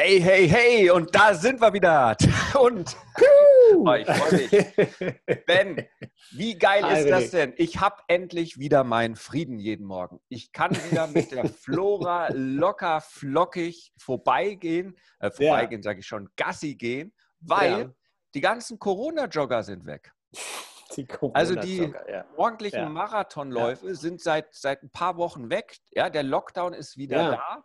Hey, hey, hey, und da sind wir wieder. Und oh, ich freue mich. Ben, wie geil ist das denn? Ich habe endlich wieder meinen Frieden jeden Morgen. Ich kann wieder mit der Flora locker flockig vorbeigehen, äh, vorbeigehen ja. sage ich schon, Gassi gehen, weil ja. die ganzen Corona-Jogger sind weg. Die also die ja. ordentlichen Marathonläufe sind seit, seit ein paar Wochen weg. Ja, der Lockdown ist wieder da.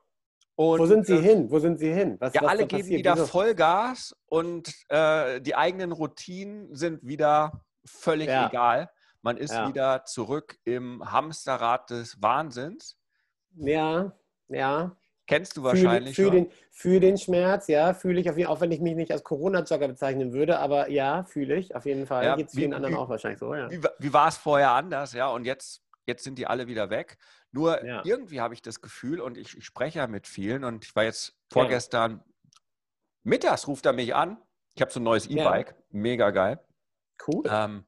Und, Wo sind Sie äh, hin? Wo sind Sie hin? Was, ja, was alle geben wieder Wieso? Vollgas und äh, die eigenen Routinen sind wieder völlig ja. egal. Man ist ja. wieder zurück im Hamsterrad des Wahnsinns. Ja, ja. Kennst du wahrscheinlich für, für den, für den Schmerz, ja, fühle ich, auf jeden, auch wenn ich mich nicht als Corona-Jogger bezeichnen würde, aber ja, fühle ich auf jeden Fall. Ja, Geht es vielen anderen auch wahrscheinlich so, ja. Wie, wie war es vorher anders, ja? Und jetzt, jetzt sind die alle wieder weg. Nur ja. irgendwie habe ich das Gefühl, und ich, ich, spreche ja mit vielen, und ich war jetzt vorgestern, ja. mittags ruft er mich an. Ich habe so ein neues E-Bike, ja. mega geil. Cool. Ähm,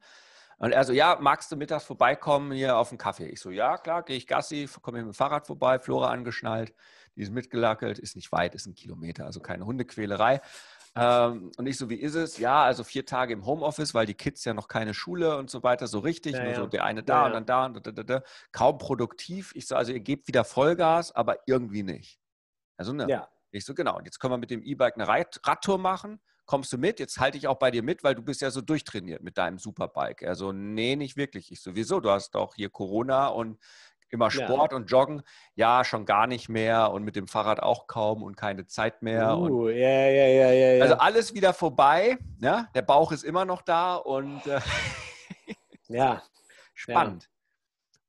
und er so, ja, magst du mittags vorbeikommen hier auf den Kaffee? Ich so, ja, klar, gehe ich Gassi, komme mit dem Fahrrad vorbei, Flora angeschnallt, die ist mitgelackelt, ist nicht weit, ist ein Kilometer, also keine Hundequälerei. Ähm, und ich so, wie ist es? Ja, also vier Tage im Homeoffice, weil die Kids ja noch keine Schule und so weiter, so richtig. Ja, nur ja. so der eine da ja, und dann da und da, da, da, Kaum produktiv. Ich so, also ihr gebt wieder Vollgas, aber irgendwie nicht. Also, ne? Ja. Ich so, genau. Und jetzt können wir mit dem E-Bike eine Radtour machen. Kommst du mit? Jetzt halte ich auch bei dir mit, weil du bist ja so durchtrainiert mit deinem Superbike. Er so, nee, nicht wirklich. Ich so, wieso? Du hast doch hier Corona und immer Sport ja. und Joggen, ja, schon gar nicht mehr und mit dem Fahrrad auch kaum und keine Zeit mehr. Uh, ja, ja, ja, ja. Also alles wieder vorbei, ja? der Bauch ist immer noch da und äh, ja. spannend.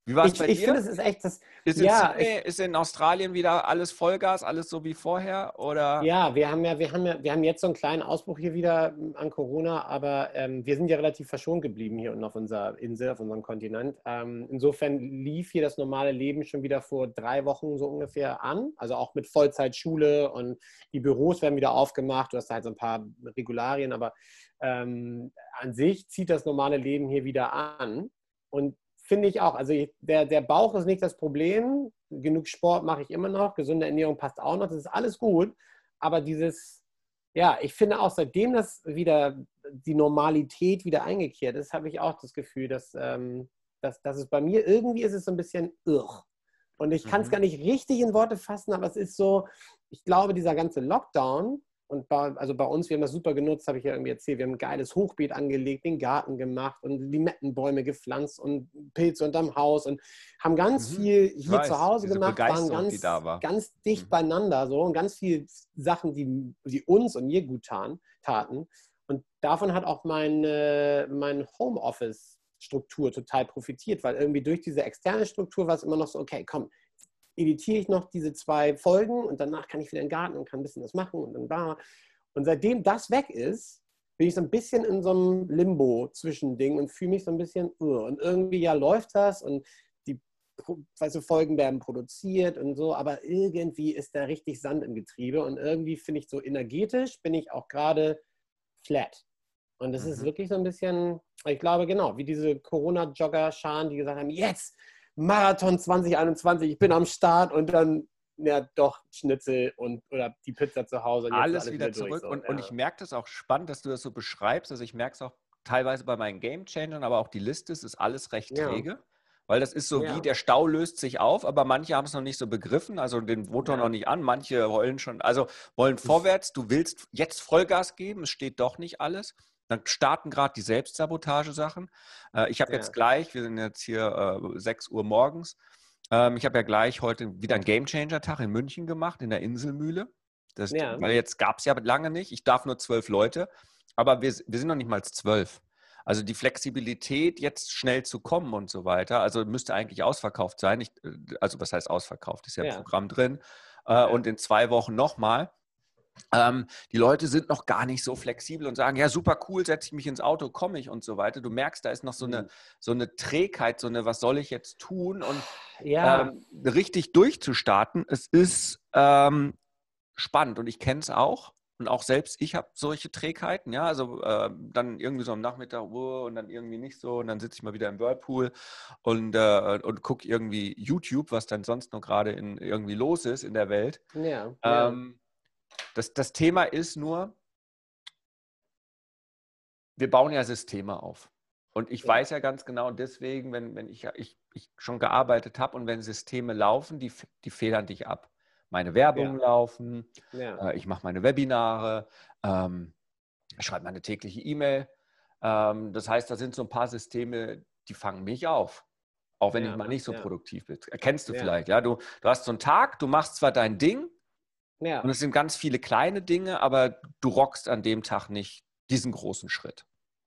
Wie war es bei ich dir? Ich finde, es ist echt das. Ist in, ja, Sydney, ist in Australien wieder alles Vollgas, alles so wie vorher? Oder? Ja, wir haben ja, wir haben ja, wir haben jetzt so einen kleinen Ausbruch hier wieder an Corona, aber ähm, wir sind ja relativ verschont geblieben hier unten auf unserer Insel, auf unserem Kontinent. Ähm, insofern lief hier das normale Leben schon wieder vor drei Wochen so ungefähr an. Also auch mit Vollzeitschule und die Büros werden wieder aufgemacht. Du hast halt so ein paar Regularien, aber ähm, an sich zieht das normale Leben hier wieder an. Und finde ich auch. Also ich, der, der Bauch ist nicht das Problem. Genug Sport mache ich immer noch. Gesunde Ernährung passt auch noch. Das ist alles gut. Aber dieses, ja, ich finde auch, seitdem das wieder die Normalität wieder eingekehrt ist, habe ich auch das Gefühl, dass, ähm, dass, dass es bei mir irgendwie ist es so ein bisschen irr. Und ich kann es mhm. gar nicht richtig in Worte fassen, aber es ist so, ich glaube, dieser ganze Lockdown und bei, also bei uns, wir haben das super genutzt, habe ich ja irgendwie erzählt. Wir haben ein geiles Hochbeet angelegt, den Garten gemacht und Limettenbäume gepflanzt und Pilze unterm Haus und haben ganz mhm. viel hier weiß, zu Hause gemacht, waren ganz, war. ganz dicht mhm. beieinander so und ganz viele Sachen, die, die uns und mir gut taten. taten. Und davon hat auch meine, mein Homeoffice-Struktur total profitiert, weil irgendwie durch diese externe Struktur war es immer noch so, okay, komm, editiere ich noch diese zwei Folgen und danach kann ich wieder in den Garten und kann ein bisschen was machen und dann da. Und seitdem das weg ist, bin ich so ein bisschen in so einem Limbo-Zwischending und fühle mich so ein bisschen, uh, und irgendwie ja läuft das und die weißt du, Folgen werden produziert und so, aber irgendwie ist da richtig Sand im Getriebe und irgendwie finde ich so energetisch bin ich auch gerade flat. Und das mhm. ist wirklich so ein bisschen, ich glaube genau, wie diese Corona-Jogger-Scharen, die gesagt haben, jetzt Marathon 2021, ich bin am Start und dann ja doch Schnitzel und oder die Pizza zu Hause. Alles, alles, wieder, wieder zurück. So, und, ja. und ich merke das auch spannend, dass du das so beschreibst. Also ich merke es auch teilweise bei meinen Game Changern, aber auch die Liste, es ist alles recht ja. träge. Weil das ist so ja. wie der Stau löst sich auf, aber manche haben es noch nicht so begriffen, also den Motor noch nicht an, manche wollen schon, also wollen vorwärts, du willst jetzt Vollgas geben, es steht doch nicht alles. Dann starten gerade die Selbstsabotage-Sachen. Äh, ich habe ja. jetzt gleich, wir sind jetzt hier äh, 6 Uhr morgens, Ähm, ich habe ja gleich heute wieder einen Gamechanger-Tag in München gemacht, in der Inselmühle. Das, ja. Weil jetzt gab es ja lange nicht. Ich darf nur zwölf Leute, aber wir, wir sind noch nicht mal zwölf. Also die Flexibilität, jetzt schnell zu kommen und so weiter, also müsste eigentlich ausverkauft sein. Ich, äh, also was heißt ausverkauft? Ist ja, ja. im Programm drin. Äh, ja. Und in zwei Wochen nochmal. Ähm, die Leute sind noch gar nicht so flexibel und sagen, ja, super cool, setze ich mich ins Auto, komme ich und so weiter. Du merkst, da ist noch so eine, mhm. so eine Trägheit, so eine, was soll ich jetzt tun? Und ja. ähm, richtig durchzustarten, es ist ähm, spannend und ich kenne es auch. Und auch selbst ich habe solche Trägheiten, ja, also äh, dann irgendwie so am Nachmittag oh, und dann irgendwie nicht so und dann sitze ich mal wieder im Whirlpool und, äh, und gucke irgendwie YouTube, was dann sonst noch gerade irgendwie los ist in der Welt. Ja, ähm, ja. Das, das Thema ist nur, wir bauen ja Systeme auf. Und ich ja. weiß ja ganz genau, deswegen, wenn, wenn ich, ich, ich schon gearbeitet habe und wenn Systeme laufen, die, die federn dich ab meine Werbung ja. laufen, ja. Äh, ich mache meine Webinare, ähm, ich schreibe meine tägliche E-Mail. Ähm, das heißt, da sind so ein paar Systeme, die fangen mich auf. Auch wenn ich mal nicht so produktiv bin. Erkennst du vielleicht, ja? Du, du hast so einen Tag, du machst zwar dein Ding, und es sind ganz viele kleine Dinge, aber du rockst an dem Tag nicht diesen großen Schritt.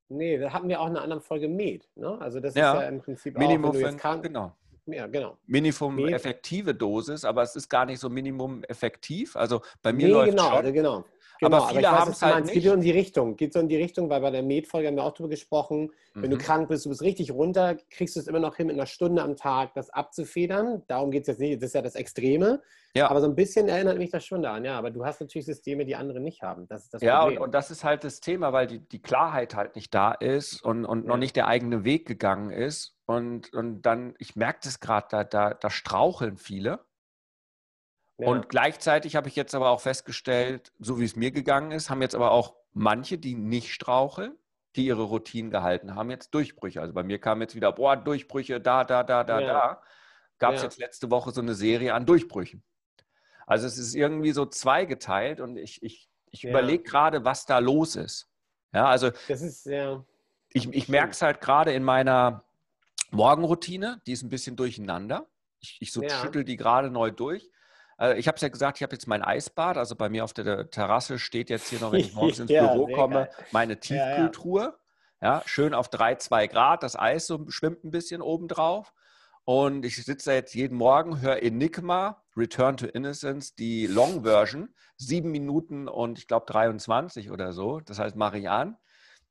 Nee, da hatten wir auch in einer anderen Folge Med. Ne? Also das ja, ist ja im Prinzip Minimum auch, wenn du jetzt kann, genau. Ja, genau. Minimum nee. effektive Dosis, aber es ist gar nicht so Minimum effektiv. Also bei mir nee, läuft genau, schon. Genau, Genau, aber viele haben es halt nicht. Es geht so in die Richtung. Geht so in die Richtung, weil bei der Med-Folge haben wir auch darüber gesprochen. Mhm. Wenn du mhm. krank bist, du bist richtig runter, kriegst du es immer noch hin, in einer Stunde am Tag das abzufedern. Darum geht es jetzt nicht. Das ist ja das Extreme. Ja. Aber so ein bisschen erinnert mich das schon daran. Ja, aber du hast natürlich Systeme, die andere nicht haben. Das ist das ja, und, und, das ist halt das Thema, weil die, die Klarheit halt nicht da ist und, und ja. noch nicht der eigene Weg gegangen ist. Und, und dann, ich merke das gerade, da, da, da straucheln viele. Und gleichzeitig habe ich jetzt aber auch festgestellt, so wie es mir gegangen ist, haben jetzt aber auch manche, die nicht straucheln, die ihre Routinen gehalten haben, jetzt Durchbrüche. Also bei mir kam jetzt wieder, boah, Durchbrüche, da, da, da, da, ja. da. Gab es ja. jetzt letzte Woche so eine Serie an Durchbrüchen. Also es ist irgendwie so zweigeteilt und ich, ich, ich ja. überlege gerade, was da los ist. Ja, also das ist, ja. ich, ich merke es halt gerade in meiner Morgenroutine, die ist ein bisschen durcheinander. Ich, ich so schüttel die gerade neu durch. Äh, ich habe es ja gesagt, ich habe jetzt mein Eisbad. Also bei mir auf der Terrasse steht jetzt hier noch, wenn ich morgens ins ja, Büro komme, geil. meine Tiefkühltruhe. Ja, ja. schön auf 3, 2 Grad. Das Eis so schwimmt ein bisschen oben drauf. Und ich sitze da jetzt jeden Morgen, höre Enigma, Return to Innocence, die Long Version, sieben Minuten und ich glaube 23 oder so. Das heißt, mache ich an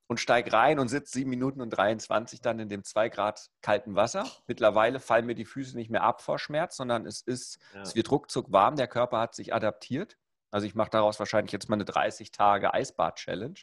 und steige rein und sitze sieben Minuten und 23 dann in dem zwei Grad kalten Wasser. Mittlerweile fallen mir die Füße nicht mehr ab vor Schmerz, sondern es ist, ja. es wird ruckzuck warm. Der Körper hat sich adaptiert. Also ich mache daraus wahrscheinlich jetzt mal eine 30 Tage Eisbad-Challenge.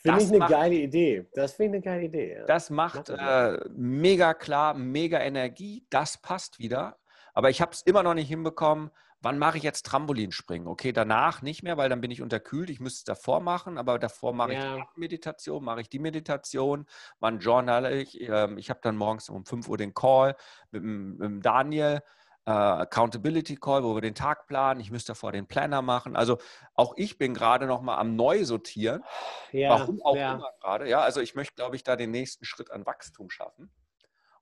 Finde ich eine macht, geile Idee. Das finde ich eine geile Idee. Ja. Das macht äh, mega klar, mega Energie. Das passt wieder. Aber ich habe es immer noch nicht hinbekommen, wann mache ich jetzt Trampolinspringen? Okay, danach nicht mehr, weil dann bin ich unterkühlt. Ich müsste es davor machen, aber davor mache ja. ich die Meditation, mache ich die Meditation, wann journal ich. Ähm, ich habe dann morgens um 5 Uhr den Call mit, mit Daniel. Uh, Accountability Call, wo wir den Tag planen. Ich müsste davor den Planner machen. Also auch ich bin gerade noch mal am Neusortieren. Ja, Warum auch ja. immer gerade. Ja, also ich möchte, glaube ich, da den nächsten Schritt an Wachstum schaffen.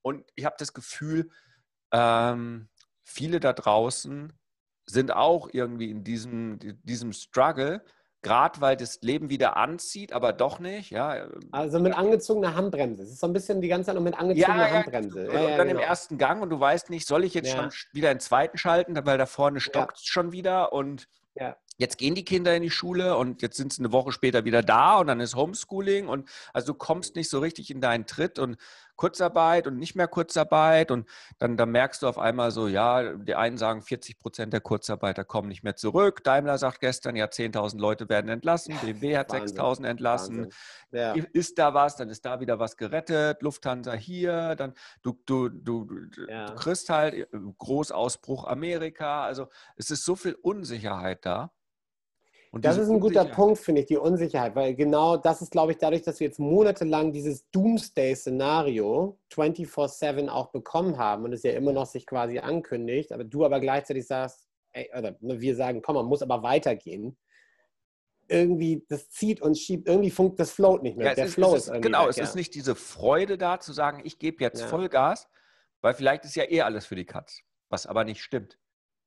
Und ich habe das Gefühl, ähm, viele da draußen sind auch irgendwie in diesem, diesem Struggle, gerade weil das Leben wieder anzieht, aber doch nicht. Ja. Also mit angezogener Handbremse. Es ist so ein bisschen die ganze Zeit noch mit angezogener ja, Handbremse. Ja, und dann genau. im ersten Gang und du weißt nicht, soll ich jetzt schon wieder den zweiten schalten, weil da vorne stockt es schon wieder und jetzt gehen die Kinder in die Schule und jetzt sind sie eine Woche später wieder da und dann ist Homeschooling und also du kommst nicht so richtig in deinen Tritt und Kurzarbeit und nicht mehr Kurzarbeit und dann, dann merkst du auf einmal so, ja, die einen sagen, 40 Prozent der Kurzarbeiter kommen nicht mehr zurück. Daimler sagt gestern, ja, 10.000 Leute werden entlassen, BMW hat 6.000 entlassen. Ja. Ist da was, dann ist da wieder was gerettet, Lufthansa hier, dann du, du, du, ja. du kriegst halt äh, Großausbruch Amerika. Also es ist so viel Unsicherheit da. Und das ist ein guter Punkt, finde ich, die Unsicherheit, weil genau das ist, glaube ich, dadurch, dass wir jetzt monatelang dieses Doomsday-Szenario 24-7 auch bekommen haben und es ja immer noch sich quasi ankündigt, aber du aber gleichzeitig sagst, ey, oder ne, wir sagen, komm, man muss aber weitergehen. Irgendwie, das zieht und schiebt, irgendwie funkt das float nicht mehr. Ja, Der ist, Flow ist, ist Genau, weg, es ja. ist nicht diese Freude da zu sagen, ich gebe jetzt ja. Vollgas, weil vielleicht ist ja eh alles für die Katz. was aber nicht stimmt.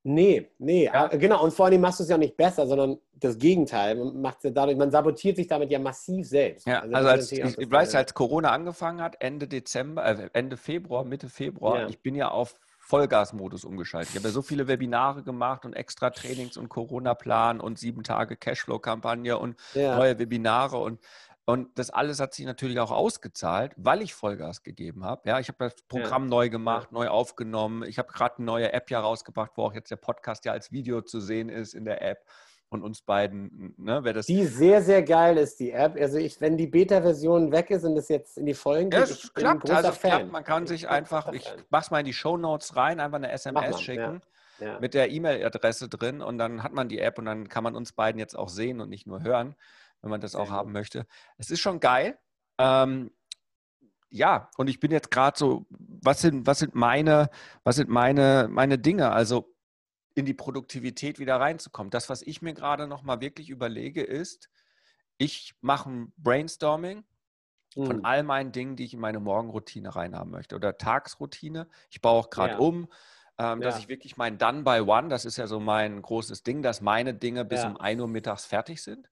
Nee, nee, ja. Ah, genau. Und vor allem machst du es ja nicht besser, sondern das Gegenteil. Man, macht dadurch, man sabotiert sich damit ja massiv selbst. Ja, also, also als, ich, ich weiß, als Corona angefangen hat, Ende Dezember, äh, Ende Februar, Mitte Februar, ja. ich bin ja auf Vollgasmodus umgeschaltet. Ich habe ja so viele Webinare gemacht und extra Trainings und Corona-Plan und sieben Tage Cashflow-Kampagne und ja. neue Webinare und und das alles hat sich natürlich auch ausgezahlt, weil ich Vollgas gegeben habe. Ja, ich habe das Programm ja. neu gemacht, ja. neu aufgenommen. Ich habe gerade eine neue App ja rausgebracht, wo auch jetzt der Podcast ja als Video zu sehen ist in der App von uns beiden. Ne, wer das die sehr, sehr geil ist, die App. Also ich, wenn die Beta-Version weg ist und es jetzt in die Folgen geht, ja, es klappt. also Fan. klappt. Man kann sich einfach, ich mach's mal in die Show Notes rein, einfach eine SMS schicken. Ja. mit der E-Mail-Adresse drin und dann hat man die App und dann kann man uns beiden jetzt auch sehen und nicht nur hören wenn man das auch haben möchte. Es ist schon geil. Ähm, ja, und ich bin jetzt gerade so, was sind, was sind meine, was sind meine, meine Dinge? Also in die Produktivität wieder reinzukommen. Das, was ich mir gerade nochmal wirklich überlege, ist, ich mache ein Brainstorming von mhm. all meinen Dingen, die ich in meine Morgenroutine reinhaben möchte oder Tagsroutine. Ich baue auch gerade ja. um, ähm, ja. dass ich wirklich mein Done by One, das ist ja so mein großes Ding, dass meine Dinge bis ja. um 1 Uhr mittags fertig sind.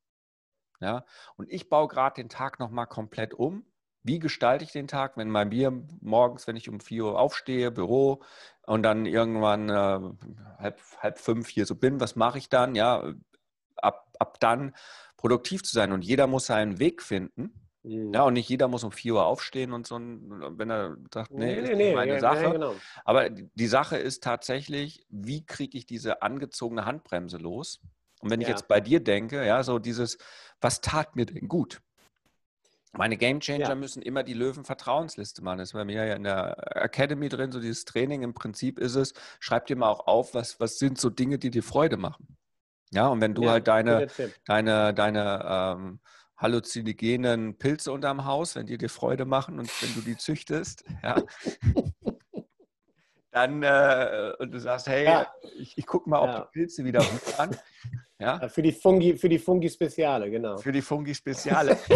Ja? Und ich baue gerade den Tag nochmal komplett um. Wie gestalte ich den Tag, wenn bei mir morgens, wenn ich um 4 Uhr aufstehe, Büro und dann irgendwann äh, halb, halb fünf hier so bin, was mache ich dann? Ja, ab, ab dann produktiv zu sein. Und jeder muss seinen Weg finden. Mhm. Ja, und nicht jeder muss um 4 Uhr aufstehen und so, wenn er sagt, nee, nee ist nee, nicht meine nee, Sache. Ja, genau. Aber die Sache ist tatsächlich, wie kriege ich diese angezogene Handbremse los? Und wenn ja. ich jetzt bei dir denke, ja, so dieses, was tat mir denn gut? Meine Gamechanger ja. müssen immer die Löwen-Vertrauensliste machen. Das ist bei mir ja in der Academy drin, so dieses Training. Im Prinzip ist es, schreib dir mal auch auf, was, was sind so Dinge, die dir Freude machen. Ja, und wenn du ja, halt deine, deine, deine ähm, halluzinogenen Pilze unterm Haus, wenn die dir Freude machen und wenn du die züchtest, ja, dann äh, und du sagst, hey, ja. ich, ich gucke mal, ob die Pilze wieder an. Ja? Für die Fungi, für die Fungi Speziale, genau. Für die Fungi Speziale.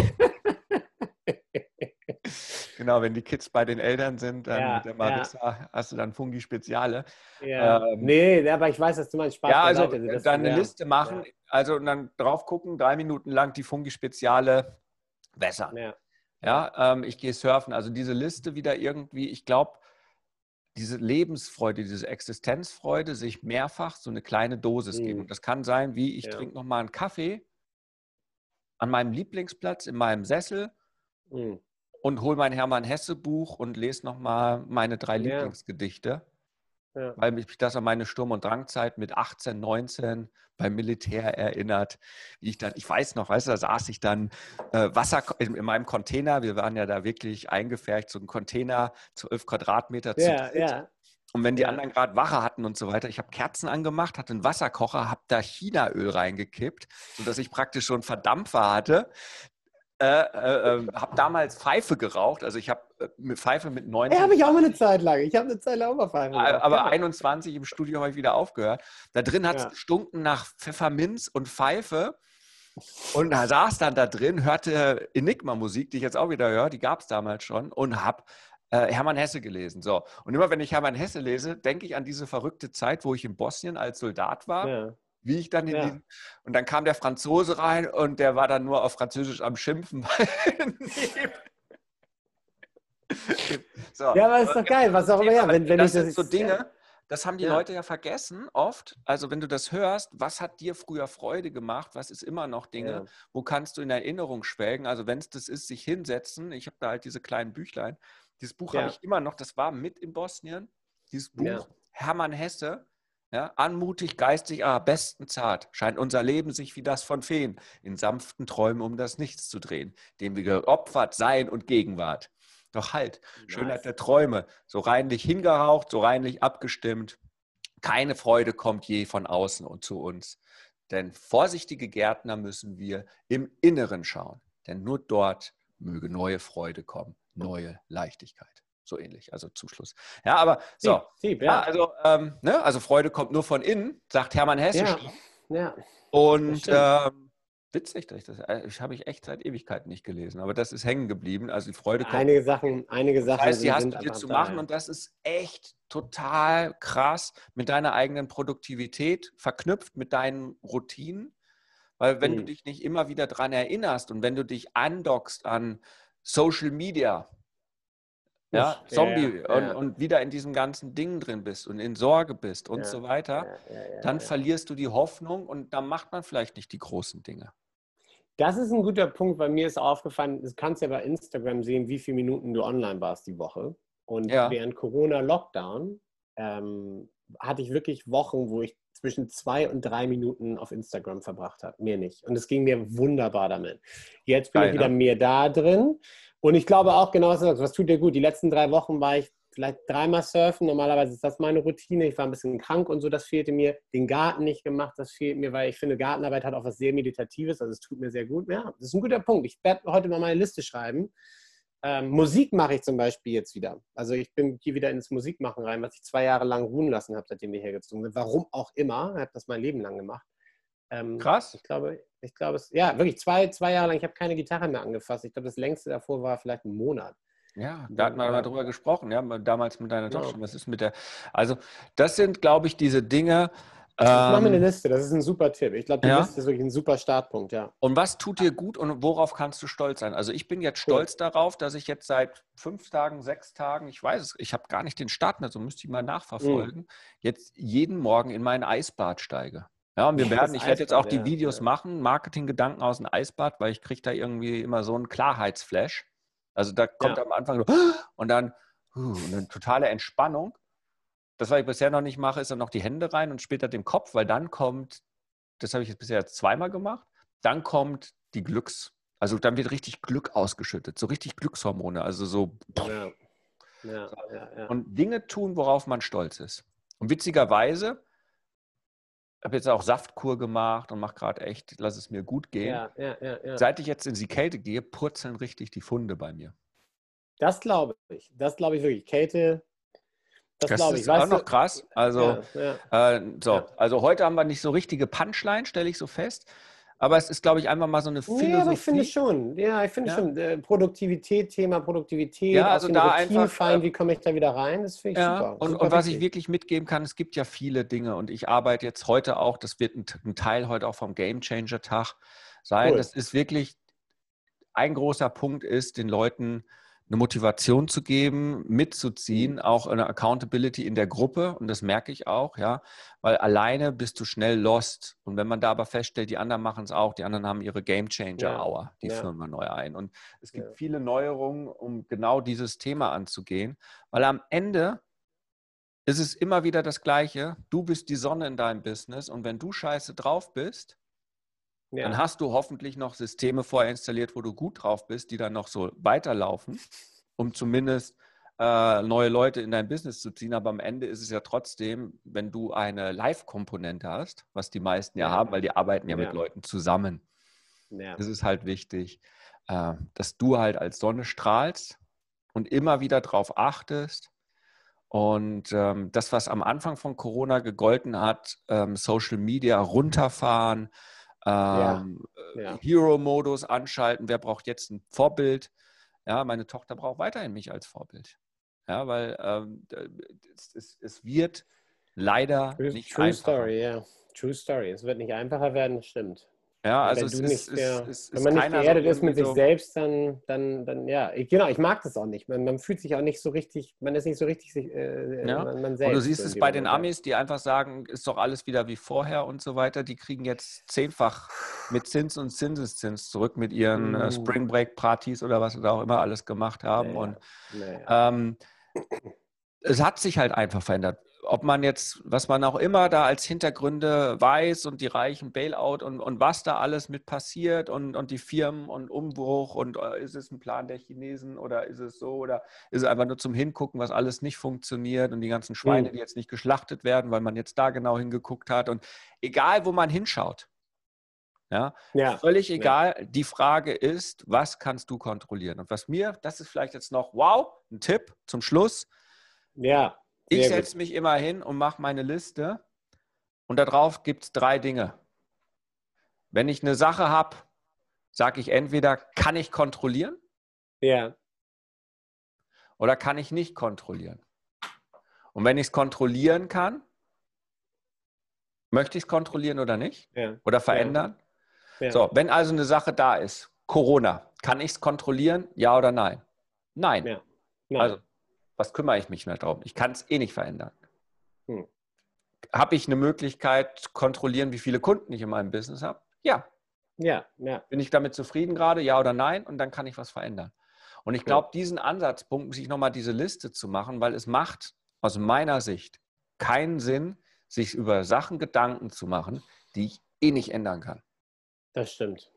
genau, wenn die Kids bei den Eltern sind, dann ja, mit der Marissa ja. hast du dann Fungi Speziale. Ja. Ähm, nee, aber ich weiß, dass du meinst Spaß Ja, also dann eine Liste machen, also und dann drauf gucken, drei Minuten lang die Fungi Speziale wässern. Ja, ja ähm, ich gehe surfen. Also diese Liste wieder irgendwie, ich glaube, diese Lebensfreude, diese Existenzfreude sich mehrfach so eine kleine Dosis mhm. geben. Und das kann sein, wie ich ja. trinke nochmal einen Kaffee an meinem Lieblingsplatz in meinem Sessel mhm. und hole mein Hermann Hesse Buch und lese nochmal meine drei ja. Lieblingsgedichte. Ja. Weil mich das an meine Sturm- und Drangzeit mit 18, 19 beim Militär erinnert. Wie ich dann, ich weiß noch, weißt du, da saß ich dann äh, Wasser in, in, meinem Container. Wir waren ja da wirklich eingefärbt, so ein Container, 12 Quadratmeter zu ja, ja. Und wenn die anderen gerade Wache hatten und so weiter, ich habe Kerzen angemacht, hatte einen Wasserkocher, habe da Chinaöl reingekippt, sodass ich praktisch schon Verdampfer hatte, äh, äh, ähm, habe damals Pfeife geraucht. Also ich habe äh, Pfeife mit 19. Ja, habe ich auch mal eine Zeit lang. Ich habe eine Zeit lang auch mal Pfeife geraucht. Aber ja. 21 im Studio habe ich wieder aufgehört. Da drin hat es ja. gestunken nach Pfefferminz und Pfeife. Und da saß dann da drin, hörte Enigma-Musik, die ich jetzt auch wieder höre, die gab es damals schon, und habe äh, Hermann Hesse gelesen. So. Und immer wenn ich Hermann Hesse lese, denke ich an diese verrückte Zeit, wo ich in Bosnien als Soldat war. Ja wie ich dann in ja. diesen, und dann kam der Franzose rein und der war dann nur auf Französisch am Schimpfen. so. Ja, aber ist doch geil, was auch immer. Ja, wenn, wenn das sind so Dinge, das haben die ja. Leute ja vergessen oft. Also wenn du das hörst, was hat dir früher Freude gemacht? Was ist immer noch Dinge? Ja. Wo kannst du in Erinnerung schwelgen? Also wenn es das ist, sich hinsetzen. Ich habe da halt diese kleinen Büchlein. Dieses Buch ja. habe ich immer noch. Das war mit in Bosnien. Dieses Buch Hermann Hesse. Ja, anmutig, geistig, aber besten zart scheint unser Leben sich wie das von Feen in sanften Träumen um das Nichts zu drehen, dem wir geopfert sein und Gegenwart. Doch halt. Schönheit der Träume, so reinlich hingehaucht, so reinlich abgestimmt. Keine Freude kommt je von außen und zu uns. Denn vorsichtige Gärtner müssen wir im Inneren schauen, denn nur dort möge neue Freude kommen, neue Leichtigkeit so ähnlich, also Zuschluss. Ja, aber so. Sieb, ja. ja. also, ähm, ne? also Freude kommt nur von innen, sagt Hermann Hesse. Ja. ja. Und ähm, witzig, dass ich das äh, ich habe ich echt seit Ewigkeiten nicht gelesen, aber das ist hängen geblieben. Also die Freude kommt. Einige Sachen, einige Sachen. Das heißt, die hast du dir zu machen und das ist echt total krass mit deiner eigenen Produktivität verknüpft mit deinen Routinen, weil wenn hm. du dich nicht immer wieder daran erinnerst und wenn du dich andockst an Social Media, ja, Zombie ja, ja. Und, und, wieder in diesem ganzen Ding drin bist und in Sorge bist und so weiter, dann verlierst du die Hoffnung und dann macht man vielleicht nicht die großen Dinge. Das ist ein guter Punkt, weil mir ist aufgefallen, du kannst ja bei Instagram sehen, wie viele Minuten du online warst die Woche. Und während Corona-Lockdown ähm, hatte ich wirklich Wochen, wo ich zwischen zwei und drei Minuten auf Instagram verbracht habe. Mehr nicht. Und es ging mir wunderbar damit. Jetzt bin Geil, ich wieder ne? mehr da drin. Und ich glaube auch genau, was tut dir gut? Die letzten drei Wochen war ich vielleicht dreimal surfen. Normalerweise ist das meine Routine. Ich war ein bisschen krank und so, das fehlte mir. Den Garten nicht gemacht, das fehlt mir, weil ich finde, Gartenarbeit hat auch was sehr Meditatives. Also es tut mir sehr gut. Ja, das ist ein guter Punkt. Ich werde heute mal meine Liste schreiben. Ähm, Musik mache ich zum Beispiel jetzt wieder. Also ich bin hier wieder ins Musikmachen rein, was ich zwei Jahre lang ruhen lassen habe, seitdem wir hergezogen sind. Warum auch immer. Ich habe das mein Leben lang gemacht. Ähm, Krass. Ich glaube, ich glaube es, ja, wirklich zwei, zwei Jahre lang, ich habe keine Gitarre mehr angefasst. Ich glaube, das längste davor war vielleicht ein Monat. Ja, da hatten wir mal drüber gesprochen, ja, damals mit deiner Tochter. Was ist mit der, also das sind, glaube ich, diese Dinge. Ich mache mir eine ähm, Liste, das ist ein super Tipp. Ich glaube, die ja. Liste ist wirklich ein super Startpunkt, ja. Und was tut dir gut und worauf kannst du stolz sein? Also ich bin jetzt stolz cool. darauf, dass ich jetzt seit fünf Tagen, sechs Tagen, ich weiß es, ich habe gar nicht den Start mehr, so müsste ich mal nachverfolgen, mhm. jetzt jeden Morgen in mein Eisbad steige. Ja, und wir werden, ich werde jetzt auch die Videos ja. machen, Marketinggedanken aus dem Eisbad, weil ich kriege da irgendwie immer so einen Klarheitsflash. Also da kommt ja. am Anfang so, und dann und eine totale Entspannung. Das, was ich bisher noch nicht mache, ist dann noch die Hände rein und später den Kopf, weil dann kommt, das habe ich jetzt bisher zweimal gemacht, dann kommt die Glücks, also dann wird richtig Glück ausgeschüttet, so richtig Glückshormone, also so. Ja. Ja, ja, und Dinge tun, worauf man stolz ist. Und witzigerweise, habe jetzt auch Saftkur gemacht und mache gerade echt, lass es mir gut gehen. Ja, ja, ja, Seit ich jetzt in die Kälte gehe, purzeln richtig die Funde bei mir. Das glaube ich. Das glaube ich wirklich. Kälte, das, das glaube ich. ist weißt auch noch krass. Also, äh, so. also heute haben wir nicht so richtige Punchline, stelle ich so fest. Aber es ist, glaube ich, einfach mal so eine Philosophie. Ja, aber ich finde schon. Ja, ich finde ja. schon. Äh, Produktivität, Thema Produktivität, ja, also da einfach, fallen, äh, wie komme ich da wieder rein? Das finde ich ja, super. Und, super und was ich wirklich mitgeben kann, es gibt ja viele Dinge und ich arbeite jetzt heute auch, das wird ein, ein Teil heute auch vom Game Changer Tag sein. Cool. Das ist wirklich ein großer Punkt ist, den Leuten eine Motivation zu geben, mitzuziehen, mhm. auch eine Accountability in der Gruppe. Und das merke ich auch, ja, weil alleine bist du schnell lost. Und wenn man da aber feststellt, die anderen machen es auch, die anderen haben ihre Game Changer Hour, die ja. führen wir neu ein. Und es gibt ja. viele Neuerungen, um genau dieses Thema anzugehen, weil am Ende ist es immer wieder das Gleiche. Du bist die Sonne in deinem Business und wenn du scheiße drauf bist, ja. Dann hast du hoffentlich noch Systeme vorinstalliert, wo du gut drauf bist, die dann noch so weiterlaufen, um zumindest äh, neue Leute in dein Business zu ziehen. Aber am Ende ist es ja trotzdem, wenn du eine Live-Komponente hast, was die meisten ja, ja, haben, weil die arbeiten ja, ja. mit Leuten zusammen. Es ist halt wichtig, äh, dass du halt als Sonne strahlst und immer wieder darauf achtest. Und ähm, das, was am Anfang von Corona gegolten hat, ähm, Social Media runterfahren, ähm, ja. Hero-Modus anschalten. Wer braucht jetzt ein Vorbild? Ja, meine Tochter braucht weiterhin mich als Vorbild. Ja, weil ähm, es, es, es, wird leider True, nicht True einfacher. Story, ja. True Story. Es wird nicht einfacher werden, stimmt. Ja, also wenn, es ist, der, ist, wenn man nicht geerdet so ist mit sich selbst, dann, dann, dann ja, ich, genau, ich mag das auch nicht. Man, man, fühlt sich auch nicht so richtig, man ist nicht so richtig sich, äh, ja. man, man selbst. Und du siehst es bei den Amis, die einfach sagen, ist doch alles wieder wie vorher und so weiter. Die kriegen jetzt zehnfach mit Zins und Zinseszins zurück mit ihren äh, uh. Spring Break Partys oder was sie da auch immer alles gemacht haben. Naja. Und naja. Ähm, es hat sich halt einfach verändert ob man jetzt, was man auch immer da als Hintergründe weiß und die reichen Bailout und, und was da alles mit passiert und, und die Firmen und Umbruch und äh, ist es ein Plan der Chinesen oder ist es so oder ist es einfach nur zum Hingucken, was alles nicht funktioniert und die ganzen Schweine, mhm. die jetzt nicht geschlachtet werden, weil man jetzt da genau hingeguckt hat und egal, wo man hinschaut. Ja, ja, völlig egal. Ja. Die Frage ist, was kannst du kontrollieren? Und was mir, das ist vielleicht jetzt noch, wow, ein Tipp zum Schluss. Ja ich setze mich immer hin und mache meine Liste und darauf gibt es drei Dinge. Wenn ich eine Sache habe, sage ich entweder, kann ich kontrollieren? Ja. Oder kann ich nicht kontrollieren? Und wenn ich es kontrollieren kann, möchte ich es kontrollieren oder nicht? Ja. Oder verändern? Ja. Ja. So, wenn also eine Sache da ist, Corona, kann ich es kontrollieren? Ja oder nein? Nein. nein. Also, was kümmere ich mich mehr darum? Ich kann es eh nicht verändern. Hm. Habe ich eine Möglichkeit zu kontrollieren, wie viele Kunden ich in meinem Business habe? Ja. Ja, ja. Bin ich damit zufrieden gerade? Ja oder nein? Und dann kann ich was verändern. Und ich glaube, diesen Ansatzpunkt, sich nochmal diese Liste zu machen, weil es macht aus meiner Sicht keinen Sinn, sich über Sachen Gedanken zu machen, die ich eh nicht ändern kann. Das stimmt.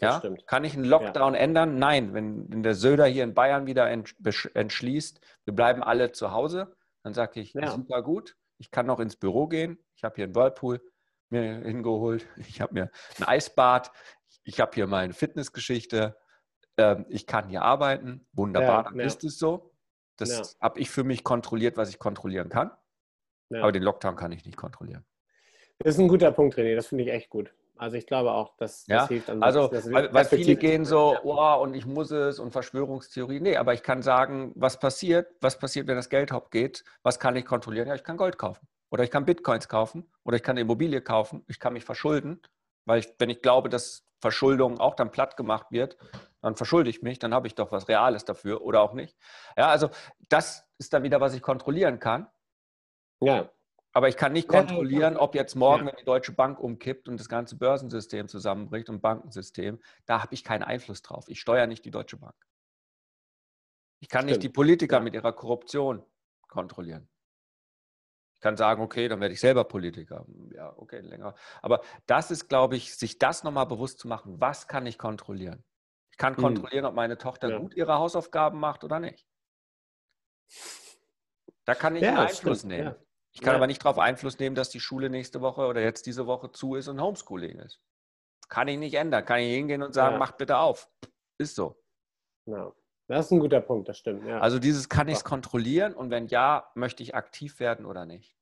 Ja? Stimmt. Kann ich einen Lockdown ja. ändern? Nein. Wenn, wenn der Söder hier in Bayern wieder entschließt, wir bleiben alle zu Hause, dann sage ich, ja. super gut, ich kann noch ins Büro gehen, ich habe hier einen Whirlpool mir hingeholt, ich habe mir ein Eisbad, ich habe hier meine Fitnessgeschichte, ähm, ich kann hier arbeiten, wunderbar, dann ist es so. Das habe ich für mich kontrolliert, was ich kontrollieren kann. Aber den Lockdown kann ich nicht kontrollieren. Das ist ein guter Punkt, René. Das finde ich echt gut. Also ich glaube auch, dass das ja? hilft. An also, das, weil, weil viele gehen so, oh, und ich muss es und Verschwörungstheorie. Nee, aber ich kann sagen, was passiert, was passiert, wenn das Geld hopp geht, was kann ich kontrollieren? Ja, ich kann Gold kaufen. Oder ich kann Bitcoins kaufen. Oder ich kann eine Immobilie kaufen. Ich kann mich verschulden. Weil ich, wenn ich glaube, dass Verschuldung auch dann platt gemacht wird, dann verschulde ich mich, dann habe ich doch was Reales dafür oder auch nicht. Ja, also das ist dann wieder, was ich kontrollieren kann. Ja. Aber ich kann nicht kontrollieren, ob jetzt morgen, wenn die Deutsche Bank umkippt und das ganze Börsensystem zusammenbricht und Bankensystem, da habe ich keinen Einfluss drauf. Ich steuere nicht die Deutsche Bank. Ich kann Stimmt. nicht die Politiker ja. mit ihrer Korruption kontrollieren. Ich kann sagen, okay, dann werde ich selber Politiker. Ja, okay, länger. Aber das ist, glaube ich, sich das nochmal bewusst zu machen, was kann ich kontrollieren? Ich kann hm. kontrollieren, ob meine Tochter ja. gut ihre Hausaufgaben macht oder nicht. Da kann ich ja, Einfluss stimmt. nehmen. Ich kann ja. aber nicht darauf Einfluss nehmen, dass die Schule nächste Woche oder jetzt diese Woche zu ist und Homeschooling ist. Kann ich nicht ändern. Kann ich hingehen und sagen, ja. macht bitte auf. Ist so. Ja. Das ist ein guter Punkt, das stimmt. Ja. Also dieses kann ich es kontrollieren und wenn ja, möchte ich aktiv werden oder nicht.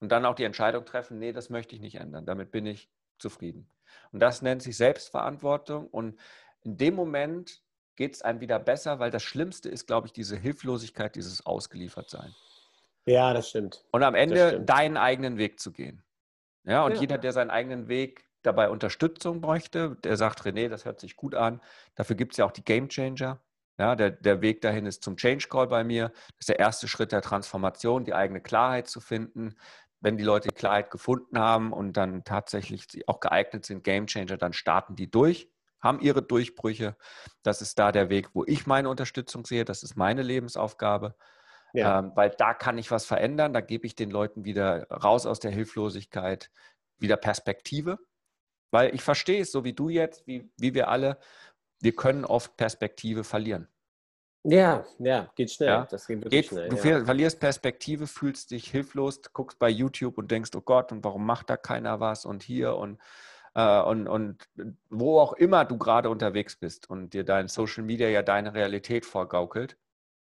Und dann auch die Entscheidung treffen, nee, das möchte ich nicht ändern. Damit bin ich zufrieden. Und das nennt sich Selbstverantwortung. Und in dem Moment geht es einem wieder besser, weil das Schlimmste ist, glaube ich, diese Hilflosigkeit, dieses Ausgeliefertsein. Ja, das stimmt. Und am Ende deinen eigenen Weg zu gehen. Ja, und ja. jeder, der seinen eigenen Weg dabei Unterstützung bräuchte, der sagt, René, das hört sich gut an. Dafür gibt es ja auch die Game Changer. Ja, der, der Weg dahin ist zum Change Call bei mir. Das ist der erste Schritt der Transformation, die eigene Klarheit zu finden. Wenn die Leute die Klarheit gefunden haben und dann tatsächlich auch geeignet sind, Game Changer, dann starten die durch, haben ihre Durchbrüche. Das ist da der Weg, wo ich meine Unterstützung sehe. Das ist meine Lebensaufgabe. Ja. Ähm, weil da kann ich was verändern, da gebe ich den Leuten wieder raus aus der Hilflosigkeit, wieder Perspektive. Weil ich verstehe es, so wie du jetzt, wie, wie wir alle, wir können oft Perspektive verlieren. Ja, ja, geht schnell. Ja? Das geht geht, schnell. Du ja. verlierst Perspektive, fühlst dich hilflos, guckst bei YouTube und denkst, oh Gott, und warum macht da keiner was und hier und, äh, und, und wo auch immer du gerade unterwegs bist und dir dein Social Media ja deine Realität vorgaukelt.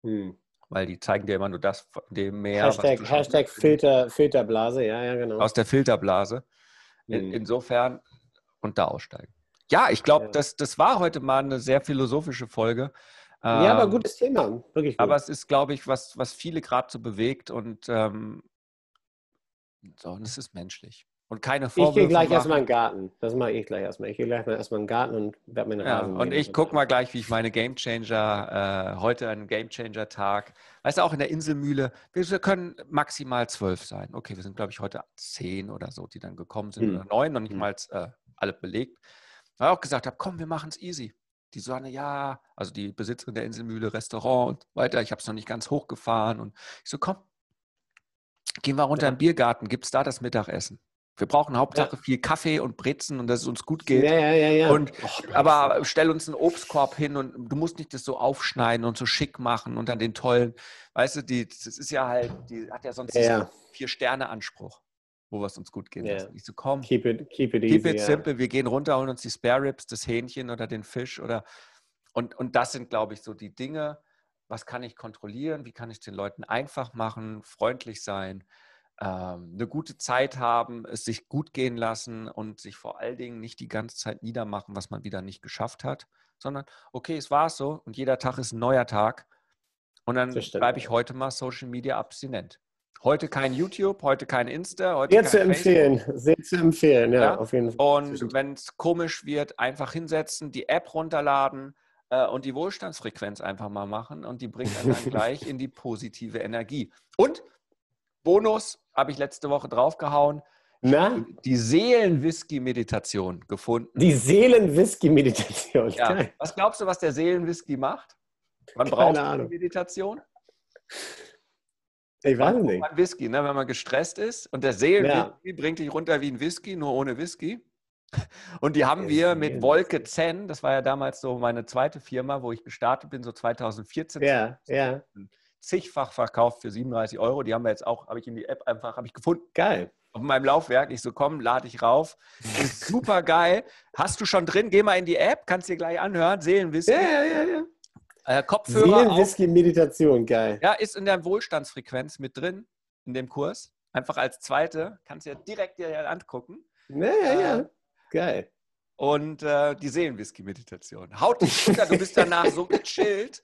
Hm weil die zeigen dir immer nur das dem mehr. Hashtag, Hashtag Filter, Filterblase, ja, ja, genau. Aus der Filterblase. In, mhm. Insofern und da aussteigen. Ja, ich glaube, ja. das, das war heute mal eine sehr philosophische Folge. Ja, aber ähm, gutes Thema, wirklich gut. Aber es ist, glaube ich, was, was viele gerade so bewegt und ähm, so, und es ist menschlich. Und keine Vorwürfe Ich gehe gleich erstmal in den Garten. Das mache ich gleich erstmal. Ich gehe gleich erstmal in den Garten und werde mir ja, Und ich gucke mal gleich, wie ich meine Gamechanger, äh, heute einen Gamechanger-Tag. Weißt du, auch in der Inselmühle, wir können maximal zwölf sein. Okay, wir sind, glaube ich, heute zehn oder so, die dann gekommen sind. Hm. Oder neun, noch nicht hm. mal äh, alle belegt. Weil ich auch gesagt habe, komm, wir machen es easy. Die Sonne, ja, also die Besitzerin der Inselmühle, Restaurant und weiter. Ich habe es noch nicht ganz hochgefahren. Und ich so, komm, gehen wir runter ja. im Biergarten, gibt es da das Mittagessen? Wir brauchen Hauptsache ja. viel Kaffee und Brezen und dass es uns gut geht. Ja, ja, ja, ja. Und, oh, aber stell uns einen Obstkorb hin und du musst nicht das so aufschneiden und so schick machen und dann den tollen, weißt du, die, das ist ja halt, die hat ja sonst ja, ja. Vier-Sterne-Anspruch, wo wir es uns gut gehen ja. lassen. Ich so, komm, keep it, keep it, keep easy, it simple, wir gehen runter, holen uns die Spare Ribs, das Hähnchen oder den Fisch oder und, und das sind, glaube ich, so die Dinge, was kann ich kontrollieren, wie kann ich den Leuten einfach machen, freundlich sein, eine gute Zeit haben, es sich gut gehen lassen und sich vor allen Dingen nicht die ganze Zeit niedermachen, was man wieder nicht geschafft hat, sondern okay, es war so und jeder Tag ist ein neuer Tag. Und dann bleibe ich heute mal Social Media abstinent. Heute kein YouTube, heute kein Insta. Heute sehr zu empfehlen, Facebook. sehr zu empfehlen, ja, ja? auf jeden Fall. Und wenn es komisch wird, einfach hinsetzen, die App runterladen äh, und die Wohlstandsfrequenz einfach mal machen und die bringt dann, dann gleich in die positive Energie. Und Bonus habe ich letzte Woche draufgehauen. Na? Die Seelenwhisky-Meditation gefunden. Die Seelenwhisky-Meditation. Ja. Was glaubst du, was der Seelenwhisky macht? Man braucht eine Meditation. Ich weiß nicht. Ein Whisky, ne? wenn man gestresst ist. Und der Seelenwhisky ja. bringt dich runter wie ein Whisky, nur ohne Whisky. Und die haben wir mit Wolke Zen, das war ja damals so meine zweite Firma, wo ich gestartet bin, so 2014. Ja, ja. Zigfach verkauft für 37 Euro. Die haben wir jetzt auch, habe ich in die App einfach, habe ich gefunden. Geil. Auf meinem Laufwerk. Ich so, komm, lade ich rauf. Ist super geil. Hast du schon drin? Geh mal in die App, kannst dir gleich anhören. Seelenwhisky. Ja, ja, ja. ja. Äh, Kopfhörer. Whisky Meditation, geil. Ja, ist in der Wohlstandsfrequenz mit drin, in dem Kurs. Einfach als zweite. Kannst du ja direkt dir angucken. Ja, ja, ja. Äh, geil. Und äh, die Seelenwhisky-Meditation. Haut dich runter, du bist danach so gechillt,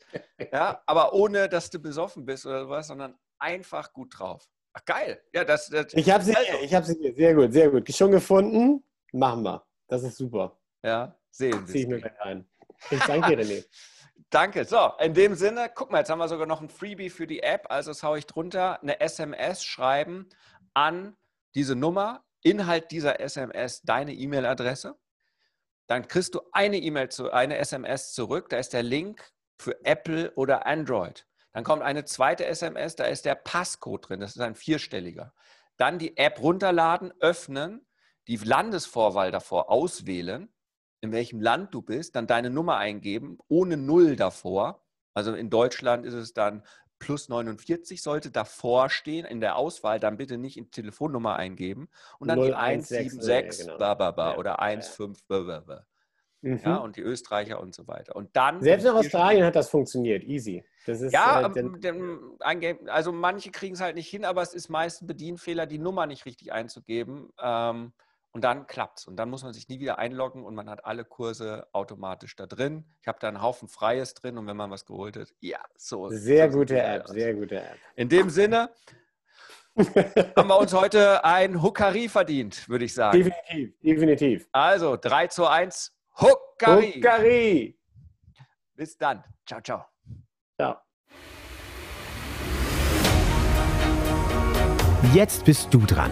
ja, aber ohne, dass du besoffen bist oder sowas, sondern einfach gut drauf. Ach, geil. Ja, das, das ich habe sie, also. ich habe sie hier. Sehr gut, sehr gut. Schon gefunden. Machen wir. Das ist super. Ja, Seelenwhisky. Zieh ich mir gleich ein. Ich danke dir, René. Danke. So, in dem Sinne, guck mal, jetzt haben wir sogar noch ein Freebie für die App. Also das haue ich drunter. Eine SMS schreiben an diese Nummer. Inhalt dieser SMS deine E-Mail-Adresse. Dann kriegst du eine E-Mail zu, eine SMS zurück. Da ist der Link für Apple oder Android. Dann kommt eine zweite SMS, da ist der Passcode drin. Das ist ein vierstelliger. Dann die App runterladen, öffnen, die Landesvorwahl davor auswählen in welchem Land du bist, dann deine Nummer eingeben, ohne Null davor. Also in Deutschland ist es dann plus 49 sollte davor stehen in der Auswahl, dann bitte nicht in Telefonnummer eingeben und dann 0, die 176 ja, genau. ja, oder 15 ja. Mhm. ja, und die Österreicher und so weiter. Und dann selbst in Australien hat das funktioniert, easy. Das ist, ja, äh, also manche kriegen es halt nicht hin, aber es ist meist ein Bedienfehler, die Nummer nicht richtig einzugeben. Ähm, und dann klappt es. Und dann muss man sich nie wieder einloggen und man hat alle Kurse automatisch da drin. Ich habe da einen Haufen Freies drin und wenn man was geholt hat, ja, so. Sehr so gute App, sehr gute App. In dem Sinne haben wir uns heute ein Huckari verdient, würde ich sagen. Definitiv, definitiv. Also 3 zu 1, Huckari. Huckari. Bis dann. Ciao, ciao. Ciao. Jetzt bist du dran.